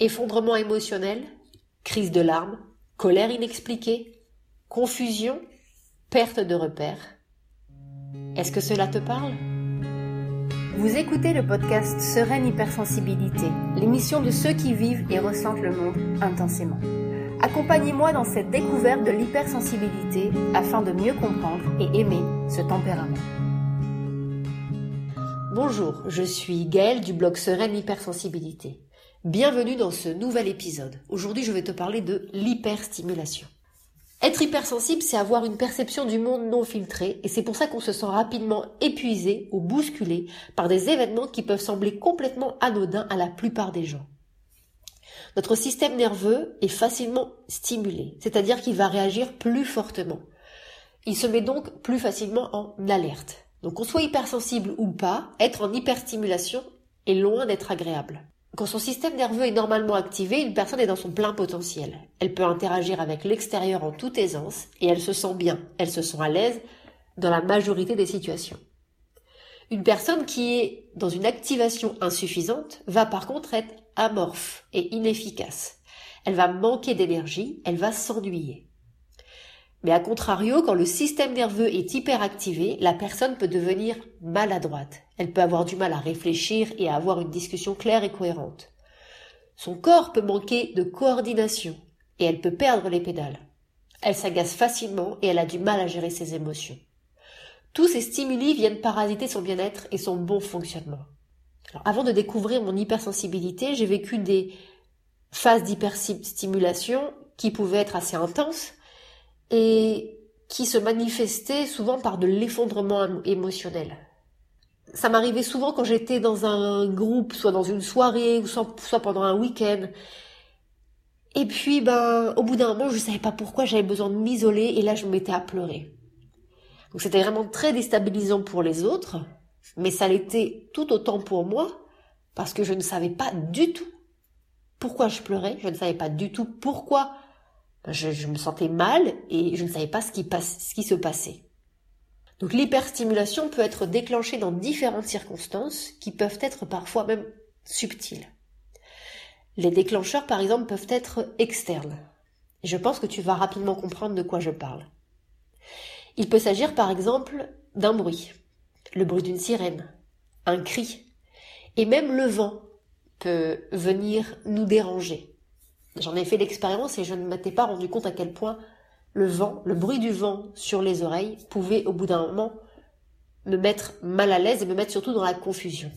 Effondrement émotionnel, crise de larmes, colère inexpliquée, confusion, perte de repères. Est-ce que cela te parle? Vous écoutez le podcast Sereine Hypersensibilité, l'émission de ceux qui vivent et ressentent le monde intensément. Accompagnez-moi dans cette découverte de l'hypersensibilité afin de mieux comprendre et aimer ce tempérament. Bonjour, je suis Gaëlle du blog Sereine Hypersensibilité. Bienvenue dans ce nouvel épisode. Aujourd'hui, je vais te parler de l'hyperstimulation. Être hypersensible, c'est avoir une perception du monde non filtrée, et c'est pour ça qu'on se sent rapidement épuisé ou bousculé par des événements qui peuvent sembler complètement anodins à la plupart des gens. Notre système nerveux est facilement stimulé, c'est-à-dire qu'il va réagir plus fortement. Il se met donc plus facilement en alerte. Donc qu'on soit hypersensible ou pas, être en hyperstimulation est loin d'être agréable. Quand son système nerveux est normalement activé, une personne est dans son plein potentiel. Elle peut interagir avec l'extérieur en toute aisance et elle se sent bien, elle se sent à l'aise dans la majorité des situations. Une personne qui est dans une activation insuffisante va par contre être amorphe et inefficace. Elle va manquer d'énergie, elle va s'ennuyer. Mais à contrario, quand le système nerveux est hyperactivé, la personne peut devenir maladroite. Elle peut avoir du mal à réfléchir et à avoir une discussion claire et cohérente. Son corps peut manquer de coordination et elle peut perdre les pédales. Elle s'agace facilement et elle a du mal à gérer ses émotions. Tous ces stimuli viennent parasiter son bien-être et son bon fonctionnement. avant de découvrir mon hypersensibilité, j'ai vécu des phases d'hyperstimulation qui pouvaient être assez intenses, et qui se manifestait souvent par de l'effondrement émotionnel. Ça m'arrivait souvent quand j'étais dans un groupe, soit dans une soirée, ou soit pendant un week-end. Et puis, ben, au bout d'un moment, je ne savais pas pourquoi j'avais besoin de m'isoler, et là, je me mettais à pleurer. Donc c'était vraiment très déstabilisant pour les autres, mais ça l'était tout autant pour moi, parce que je ne savais pas du tout pourquoi je pleurais, je ne savais pas du tout pourquoi je, me sentais mal et je ne savais pas ce qui, ce qui se passait. Donc l'hyperstimulation peut être déclenchée dans différentes circonstances qui peuvent être parfois même subtiles. Les déclencheurs, par exemple, peuvent être externes. je pense que tu vas rapidement comprendre de quoi je parle. Il peut s'agir, par exemple, d'un bruit, le bruit d'une sirène, un cri, et même le vent peut venir nous déranger. J'en ai fait l'expérience et je ne m'étais pas rendu compte à quel point le vent, le bruit du vent sur les oreilles pouvait au bout d'un moment me mettre mal à l'aise et me mettre surtout dans la confusion.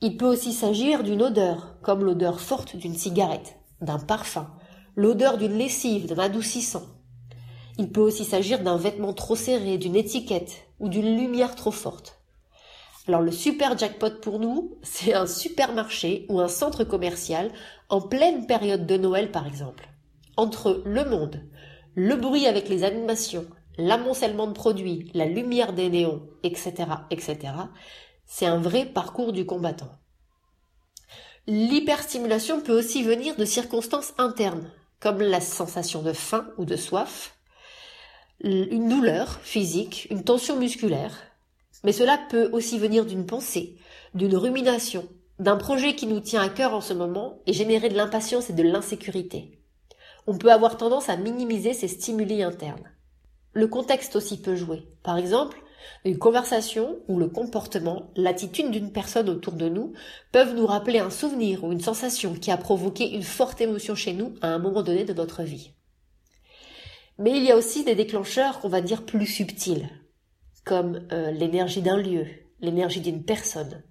Il peut aussi s'agir d'une odeur, comme l'odeur forte d'une cigarette, d'un parfum, l'odeur d'une lessive, d'un adoucissant. Il peut aussi s'agir d'un vêtement trop serré, d'une étiquette ou d'une lumière trop forte. Alors le super jackpot pour nous, c'est un supermarché ou un centre commercial en pleine période de Noël par exemple. Entre le monde, le bruit avec les animations, l'amoncellement de produits, la lumière des néons, etc., etc., c'est un vrai parcours du combattant. L'hyperstimulation peut aussi venir de circonstances internes, comme la sensation de faim ou de soif, une douleur physique, une tension musculaire, mais cela peut aussi venir d'une pensée, d'une rumination, d'un projet qui nous tient à cœur en ce moment et générer de l'impatience et de l'insécurité. On peut avoir tendance à minimiser ces stimuli internes. Le contexte aussi peut jouer. Par exemple, une conversation ou le comportement, l'attitude d'une personne autour de nous peuvent nous rappeler un souvenir ou une sensation qui a provoqué une forte émotion chez nous à un moment donné de notre vie. Mais il y a aussi des déclencheurs qu'on va dire plus subtils, comme euh, l'énergie d'un lieu, l'énergie d'une personne,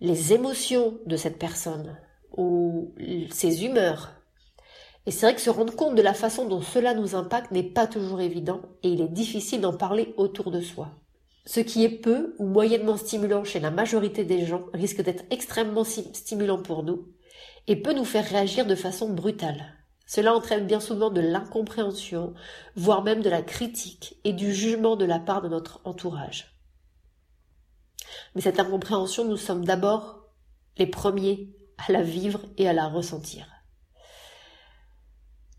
les émotions de cette personne ou ses humeurs. Et c'est vrai que se rendre compte de la façon dont cela nous impacte n'est pas toujours évident et il est difficile d'en parler autour de soi. Ce qui est peu ou moyennement stimulant chez la majorité des gens risque d'être extrêmement stimulant pour nous et peut nous faire réagir de façon brutale. Cela entraîne bien souvent de l'incompréhension, voire même de la critique et du jugement de la part de notre entourage. Mais cette incompréhension, nous sommes d'abord les premiers à la vivre et à la ressentir.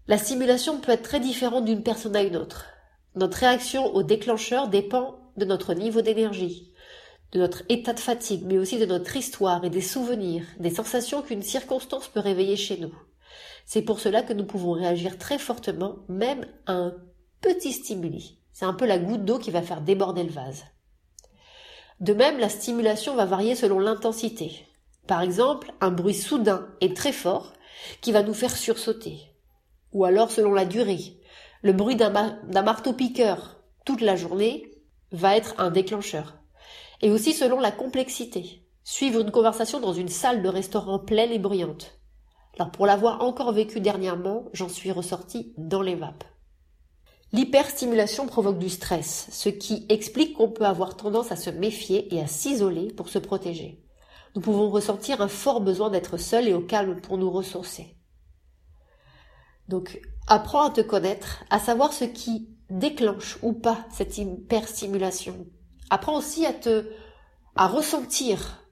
La stimulation peut être très différente d'une personne à une autre. Notre réaction au déclencheur dépend de notre niveau d'énergie, de notre état de fatigue, mais aussi de notre histoire et des souvenirs, des sensations qu'une circonstance peut réveiller chez nous. C'est pour cela que nous pouvons réagir très fortement, même à un petit stimuli. C'est un peu la goutte d'eau qui va faire déborder le vase. De même, la stimulation va varier selon l'intensité. Par exemple, un bruit soudain et très fort qui va nous faire sursauter. Ou alors selon la durée. Le bruit d'un marteau-piqueur toute la journée va être un déclencheur. Et aussi selon la complexité. Suivre une conversation dans une salle de restaurant pleine et bruyante. Pour l'avoir encore vécu dernièrement, j'en suis ressorti dans les vapes. L'hyperstimulation provoque du stress, ce qui explique qu'on peut avoir tendance à se méfier et à s'isoler pour se protéger. Nous pouvons ressentir un fort besoin d'être seul et au calme pour nous ressourcer. Donc, apprends à te connaître, à savoir ce qui déclenche ou pas cette hyperstimulation. Apprends aussi à ressentir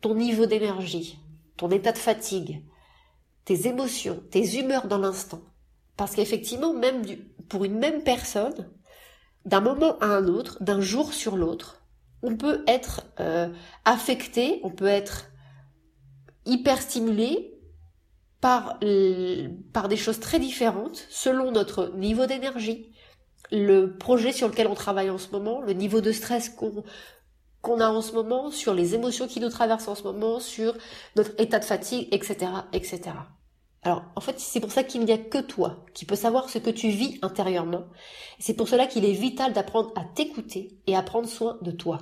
ton niveau d'énergie, ton état de fatigue, tes émotions, tes humeurs dans l'instant. Parce qu'effectivement, même pour une même personne, d'un moment à un autre, d'un jour sur l'autre, on peut être euh, affecté, on peut être hyper stimulé par, par des choses très différentes selon notre niveau d'énergie, le projet sur lequel on travaille en ce moment, le niveau de stress qu'on qu'on a en ce moment, sur les émotions qui nous traversent en ce moment, sur notre état de fatigue, etc., etc. Alors, en fait, c'est pour ça qu'il n'y a que toi qui peux savoir ce que tu vis intérieurement. C'est pour cela qu'il est vital d'apprendre à t'écouter et à prendre soin de toi.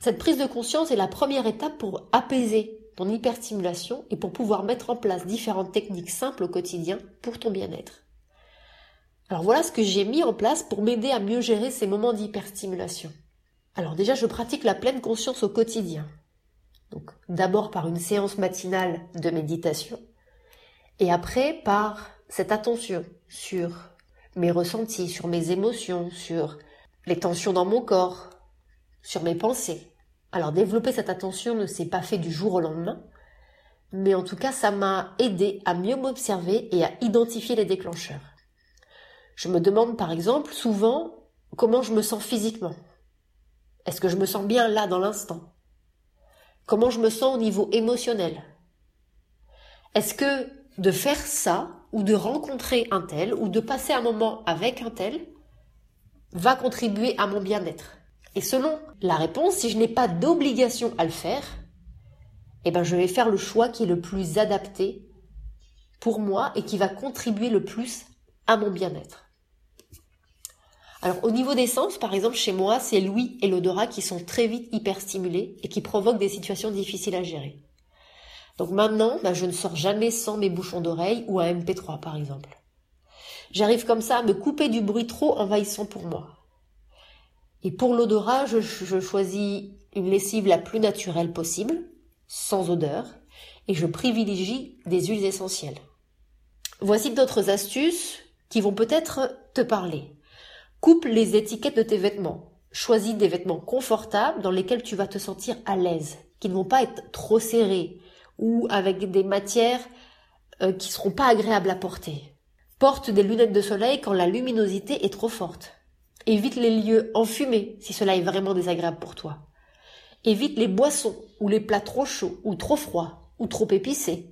Cette prise de conscience est la première étape pour apaiser ton hyperstimulation et pour pouvoir mettre en place différentes techniques simples au quotidien pour ton bien-être. Alors voilà ce que j'ai mis en place pour m'aider à mieux gérer ces moments d'hyperstimulation. Alors déjà, je pratique la pleine conscience au quotidien. Donc d'abord par une séance matinale de méditation et après, par cette attention sur mes ressentis, sur mes émotions, sur les tensions dans mon corps, sur mes pensées. Alors développer cette attention ne s'est pas fait du jour au lendemain, mais en tout cas ça m'a aidé à mieux m'observer et à identifier les déclencheurs. Je me demande par exemple souvent comment je me sens physiquement. Est-ce que je me sens bien là dans l'instant? Comment je me sens au niveau émotionnel? Est-ce que de faire ça, ou de rencontrer un tel, ou de passer un moment avec un tel, va contribuer à mon bien-être. Et selon la réponse, si je n'ai pas d'obligation à le faire, eh ben je vais faire le choix qui est le plus adapté pour moi et qui va contribuer le plus à mon bien-être. Alors au niveau des sens, par exemple chez moi, c'est l'ouïe et l'odorat qui sont très vite hyperstimulés et qui provoquent des situations difficiles à gérer. Donc maintenant, bah, je ne sors jamais sans mes bouchons d'oreille ou un MP3 par exemple. J'arrive comme ça à me couper du bruit trop envahissant pour moi. Et pour l'odorat, je, je choisis une lessive la plus naturelle possible, sans odeur, et je privilégie des huiles essentielles. Voici d'autres astuces qui vont peut-être te parler. Coupe les étiquettes de tes vêtements. Choisis des vêtements confortables dans lesquels tu vas te sentir à l'aise, qui ne vont pas être trop serrés, ou avec des matières euh, qui seront pas agréables à porter. Porte des lunettes de soleil quand la luminosité est trop forte. Évite les lieux enfumés si cela est vraiment désagréable pour toi. Évite les boissons ou les plats trop chauds ou trop froids ou trop épicés.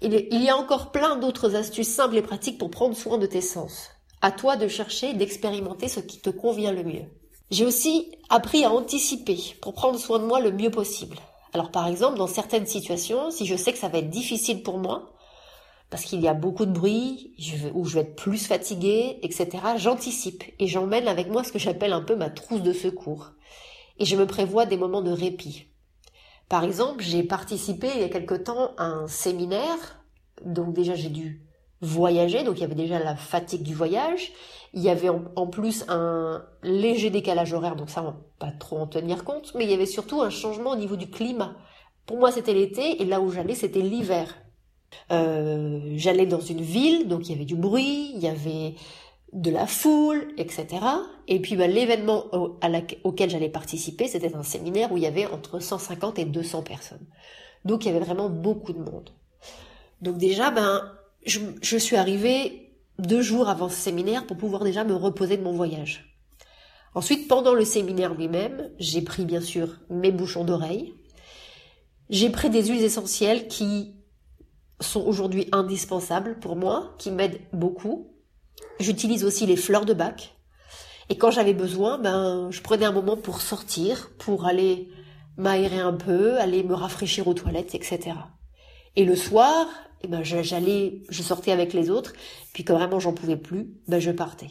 Il y a encore plein d'autres astuces simples et pratiques pour prendre soin de tes sens. À toi de chercher et d'expérimenter ce qui te convient le mieux. J'ai aussi appris à anticiper pour prendre soin de moi le mieux possible. Alors par exemple, dans certaines situations, si je sais que ça va être difficile pour moi, parce qu'il y a beaucoup de bruit, ou je vais être plus fatiguée, etc., j'anticipe et j'emmène avec moi ce que j'appelle un peu ma trousse de secours. Et je me prévois des moments de répit. Par exemple, j'ai participé il y a quelque temps à un séminaire, donc déjà j'ai dû voyager, donc il y avait déjà la fatigue du voyage, il y avait en, plus un léger décalage horaire, donc ça on va pas trop en tenir compte, mais il y avait surtout un changement au niveau du climat. Pour moi c'était l'été et là où j'allais c'était l'hiver. Euh, j'allais dans une ville, donc il y avait du bruit, il y avait de la foule, etc. Et puis bah, l'événement auquel j'allais participer, c'était un séminaire où il y avait entre 150 et 200 personnes. Donc il y avait vraiment beaucoup de monde. Donc déjà, ben je, suis arrivée deux jours avant ce séminaire pour pouvoir déjà me reposer de mon voyage. Ensuite, pendant le séminaire lui-même, j'ai pris bien sûr mes bouchons d'oreille. J'ai pris des huiles essentielles qui sont aujourd'hui indispensables pour moi, qui m'aident beaucoup. J'utilise aussi les fleurs de bac. Et quand j'avais besoin, ben, je prenais un moment pour sortir, pour aller m'aérer un peu, aller me rafraîchir aux toilettes, etc. Et le soir, eh ben, j'allais, je sortais avec les autres, puis quand vraiment j'en pouvais plus, ben, je partais.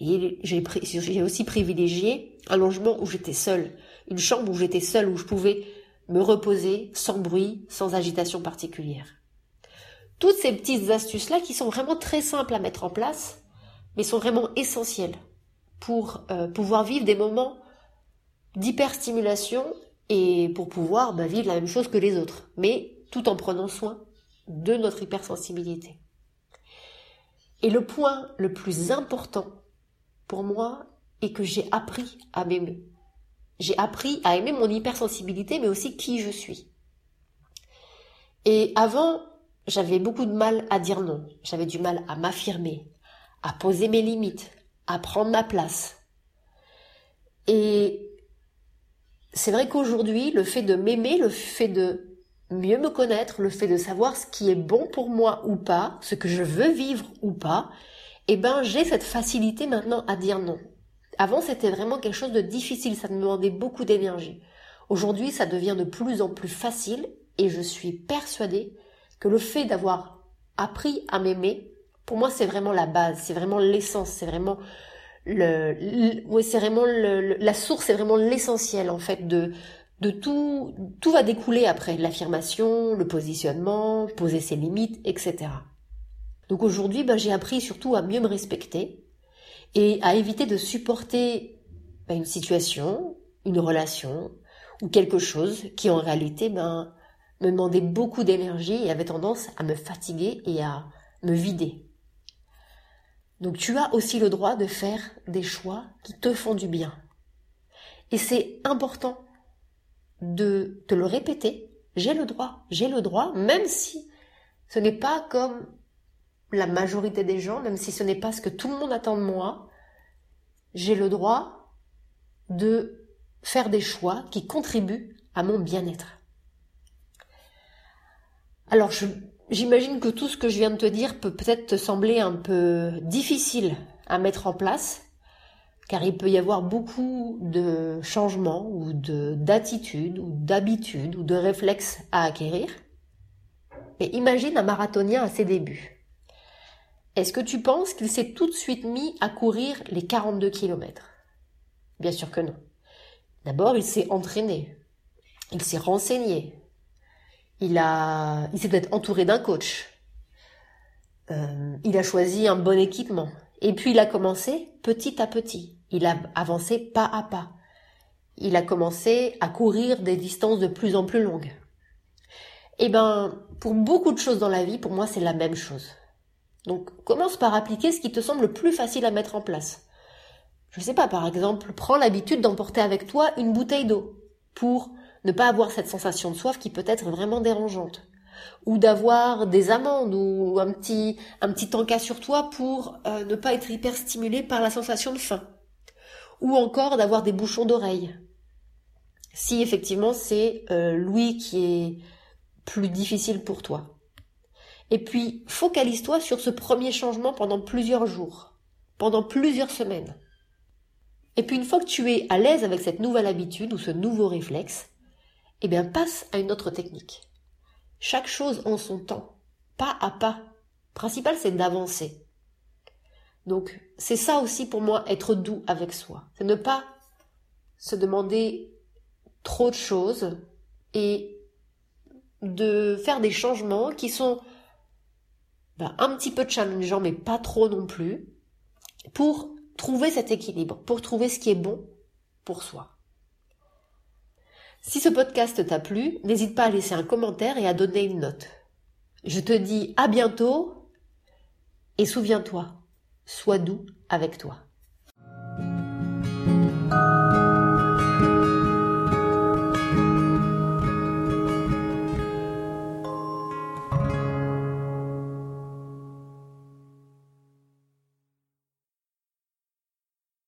Et j'ai, aussi privilégié un logement où j'étais seule, une chambre où j'étais seule, où je pouvais me reposer sans bruit, sans agitation particulière. Toutes ces petites astuces-là qui sont vraiment très simples à mettre en place, mais sont vraiment essentielles pour euh, pouvoir vivre des moments d'hyperstimulation et pour pouvoir bah, vivre la même chose que les autres, mais tout en prenant soin de notre hypersensibilité. Et le point le plus important pour moi est que j'ai appris à m'aimer. J'ai appris à aimer mon hypersensibilité, mais aussi qui je suis. Et avant, j'avais beaucoup de mal à dire non. J'avais du mal à m'affirmer, à poser mes limites, à prendre ma place. Et c'est vrai qu'aujourd'hui, le fait de m'aimer, le fait de mieux me connaître, le fait de savoir ce qui est bon pour moi ou pas, ce que je veux vivre ou pas, eh ben, j'ai cette facilité maintenant à dire non. Avant, c'était vraiment quelque chose de difficile, ça me demandait beaucoup d'énergie. Aujourd'hui, ça devient de plus en plus facile et je suis persuadée que le fait d'avoir appris à m'aimer, pour moi, c'est vraiment la base, c'est vraiment l'essence, c'est vraiment le, c'est vraiment le, la source, c'est vraiment l'essentiel en fait de de tout. Tout va découler après l'affirmation, le positionnement, poser ses limites, etc. Donc aujourd'hui, ben, j'ai appris surtout à mieux me respecter et à éviter de supporter ben, une situation, une relation ou quelque chose qui en réalité ben, me demandait beaucoup d'énergie et avait tendance à me fatiguer et à me vider. Donc tu as aussi le droit de faire des choix qui te font du bien. Et c'est important de te le répéter. J'ai le droit, j'ai le droit, même si ce n'est pas comme la majorité des gens, même si ce n'est pas ce que tout le monde attend de moi, j'ai le droit de faire des choix qui contribuent à mon bien-être. Alors J'imagine que tout ce que je viens de te dire peut peut-être te sembler un peu difficile à mettre en place, car il peut y avoir beaucoup de changements ou de d'attitudes ou d'habitudes ou de réflexes à acquérir. Mais imagine un marathonien à ses débuts. Est-ce que tu penses qu'il s'est tout de suite mis à courir les 42 km Bien sûr que non. D'abord, il s'est entraîné, il s'est renseigné, il a, il s'est peut-être entouré d'un coach. Euh, il a choisi un bon équipement. Et puis il a commencé petit à petit. Il a avancé pas à pas. Il a commencé à courir des distances de plus en plus longues. Eh ben, pour beaucoup de choses dans la vie, pour moi, c'est la même chose. Donc, commence par appliquer ce qui te semble le plus facile à mettre en place. Je sais pas, par exemple, prends l'habitude d'emporter avec toi une bouteille d'eau pour ne pas avoir cette sensation de soif qui peut être vraiment dérangeante ou d'avoir des amendes ou un petit un petit encas sur toi pour euh, ne pas être hyper stimulé par la sensation de faim ou encore d'avoir des bouchons d'oreille si effectivement c'est euh, l'ouïe qui est plus difficile pour toi et puis focalise-toi sur ce premier changement pendant plusieurs jours pendant plusieurs semaines et puis une fois que tu es à l'aise avec cette nouvelle habitude ou ce nouveau réflexe eh bien passe à une autre technique. Chaque chose en son temps, pas à pas. Principal, c'est d'avancer. Donc, c'est ça aussi pour moi, être doux avec soi. C'est ne pas se demander trop de choses et de faire des changements qui sont ben, un petit peu challengeants, mais pas trop non plus, pour trouver cet équilibre, pour trouver ce qui est bon pour soi. Si ce podcast t'a plu, n'hésite pas à laisser un commentaire et à donner une note. Je te dis à bientôt et souviens-toi, sois doux avec toi.